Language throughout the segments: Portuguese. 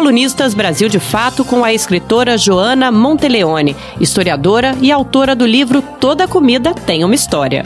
Colunistas Brasil de Fato com a escritora Joana Monteleone, historiadora e autora do livro Toda Comida Tem uma História.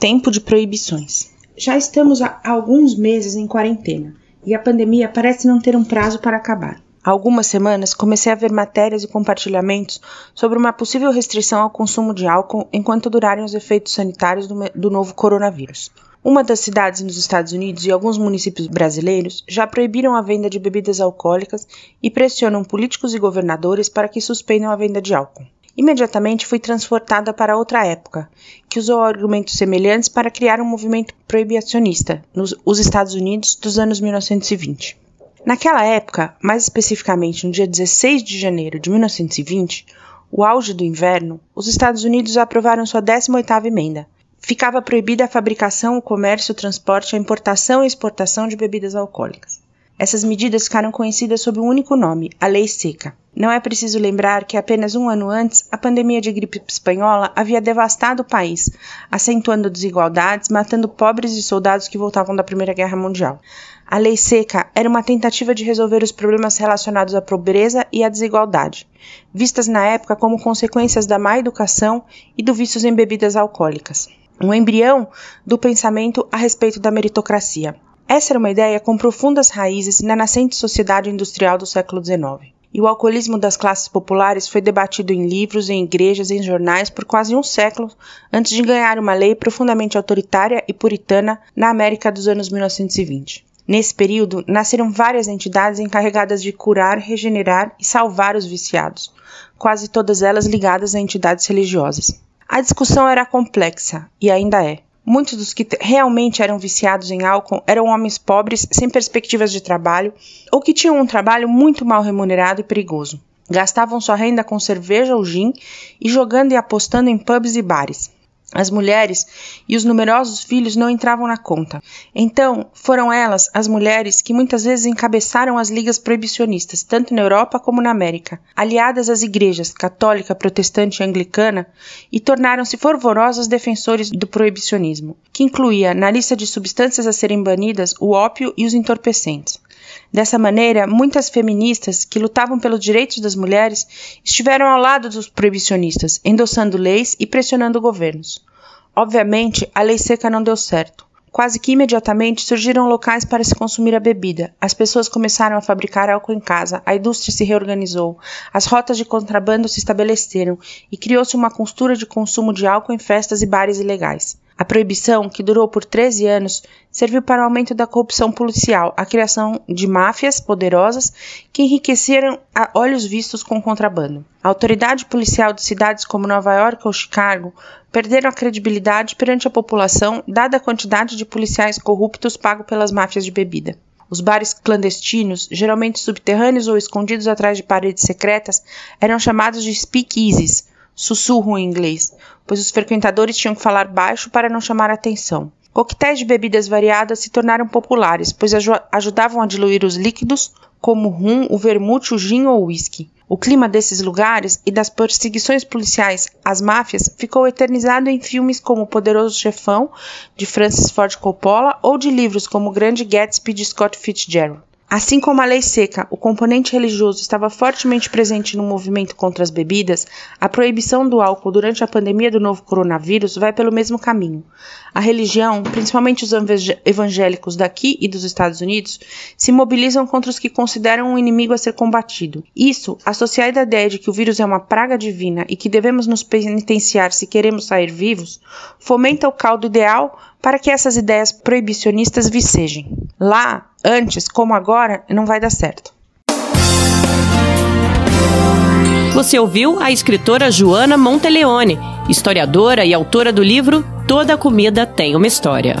Tempo de proibições. Já estamos há alguns meses em quarentena e a pandemia parece não ter um prazo para acabar. Há algumas semanas comecei a ver matérias e compartilhamentos sobre uma possível restrição ao consumo de álcool enquanto durarem os efeitos sanitários do, do novo coronavírus. Uma das cidades nos Estados Unidos e alguns municípios brasileiros já proibiram a venda de bebidas alcoólicas e pressionam políticos e governadores para que suspendam a venda de álcool. Imediatamente fui transportada para outra época, que usou argumentos semelhantes para criar um movimento proibicionista nos Estados Unidos dos anos 1920. Naquela época, mais especificamente no dia 16 de janeiro de 1920, o auge do inverno, os Estados Unidos aprovaram sua 18ª emenda. Ficava proibida a fabricação, o comércio, o transporte, a importação e exportação de bebidas alcoólicas. Essas medidas ficaram conhecidas sob um único nome, a Lei Seca. Não é preciso lembrar que apenas um ano antes, a pandemia de gripe espanhola havia devastado o país, acentuando desigualdades, matando pobres e soldados que voltavam da Primeira Guerra Mundial. A lei seca era uma tentativa de resolver os problemas relacionados à pobreza e à desigualdade, vistas na época como consequências da má educação e do vícios em bebidas alcoólicas. Um embrião do pensamento a respeito da meritocracia. Essa era uma ideia com profundas raízes na nascente sociedade industrial do século XIX. E o alcoolismo das classes populares foi debatido em livros, em igrejas, em jornais por quase um século antes de ganhar uma lei profundamente autoritária e puritana na América dos anos 1920. Nesse período, nasceram várias entidades encarregadas de curar, regenerar e salvar os viciados, quase todas elas ligadas a entidades religiosas. A discussão era complexa, e ainda é. Muitos dos que realmente eram viciados em álcool eram homens pobres, sem perspectivas de trabalho, ou que tinham um trabalho muito mal remunerado e perigoso. Gastavam sua renda com cerveja ou gin e jogando e apostando em pubs e bares. As mulheres e os numerosos filhos não entravam na conta. Então, foram elas, as mulheres, que muitas vezes encabeçaram as ligas proibicionistas, tanto na Europa como na América, aliadas às igrejas católica, protestante e anglicana, e tornaram-se fervorosos defensores do proibicionismo, que incluía na lista de substâncias a serem banidas o ópio e os entorpecentes. Dessa maneira, muitas feministas que lutavam pelos direitos das mulheres estiveram ao lado dos proibicionistas, endossando leis e pressionando governos. Obviamente, a lei seca não deu certo. Quase que imediatamente surgiram locais para se consumir a bebida. As pessoas começaram a fabricar álcool em casa, a indústria se reorganizou, as rotas de contrabando se estabeleceram e criou-se uma costura de consumo de álcool em festas e bares ilegais. A proibição, que durou por 13 anos, serviu para o aumento da corrupção policial, a criação de máfias poderosas que enriqueceram a olhos vistos com contrabando. A autoridade policial de cidades como Nova York ou Chicago perderam a credibilidade perante a população, dada a quantidade de policiais corruptos pagos pelas máfias de bebida. Os bares clandestinos, geralmente subterrâneos ou escondidos atrás de paredes secretas, eram chamados de speakeasies, sussurro em inglês, pois os frequentadores tinham que falar baixo para não chamar atenção. Coquetéis de bebidas variadas se tornaram populares, pois ajudavam a diluir os líquidos, como o rum, o vermute, o gin ou o whisky. O clima desses lugares e das perseguições policiais às máfias ficou eternizado em filmes como O Poderoso Chefão, de Francis Ford Coppola, ou de livros como O Grande Gatsby, de Scott Fitzgerald. Assim como a lei seca, o componente religioso estava fortemente presente no movimento contra as bebidas, a proibição do álcool durante a pandemia do novo coronavírus vai pelo mesmo caminho. A religião, principalmente os evangélicos daqui e dos Estados Unidos, se mobilizam contra os que consideram um inimigo a ser combatido. Isso, associado à ideia de que o vírus é uma praga divina e que devemos nos penitenciar se queremos sair vivos, fomenta o caldo ideal para que essas ideias proibicionistas vicejem. Lá, antes como agora, não vai dar certo. Você ouviu a escritora Joana Monteleone, historiadora e autora do livro Toda Comida Tem uma História.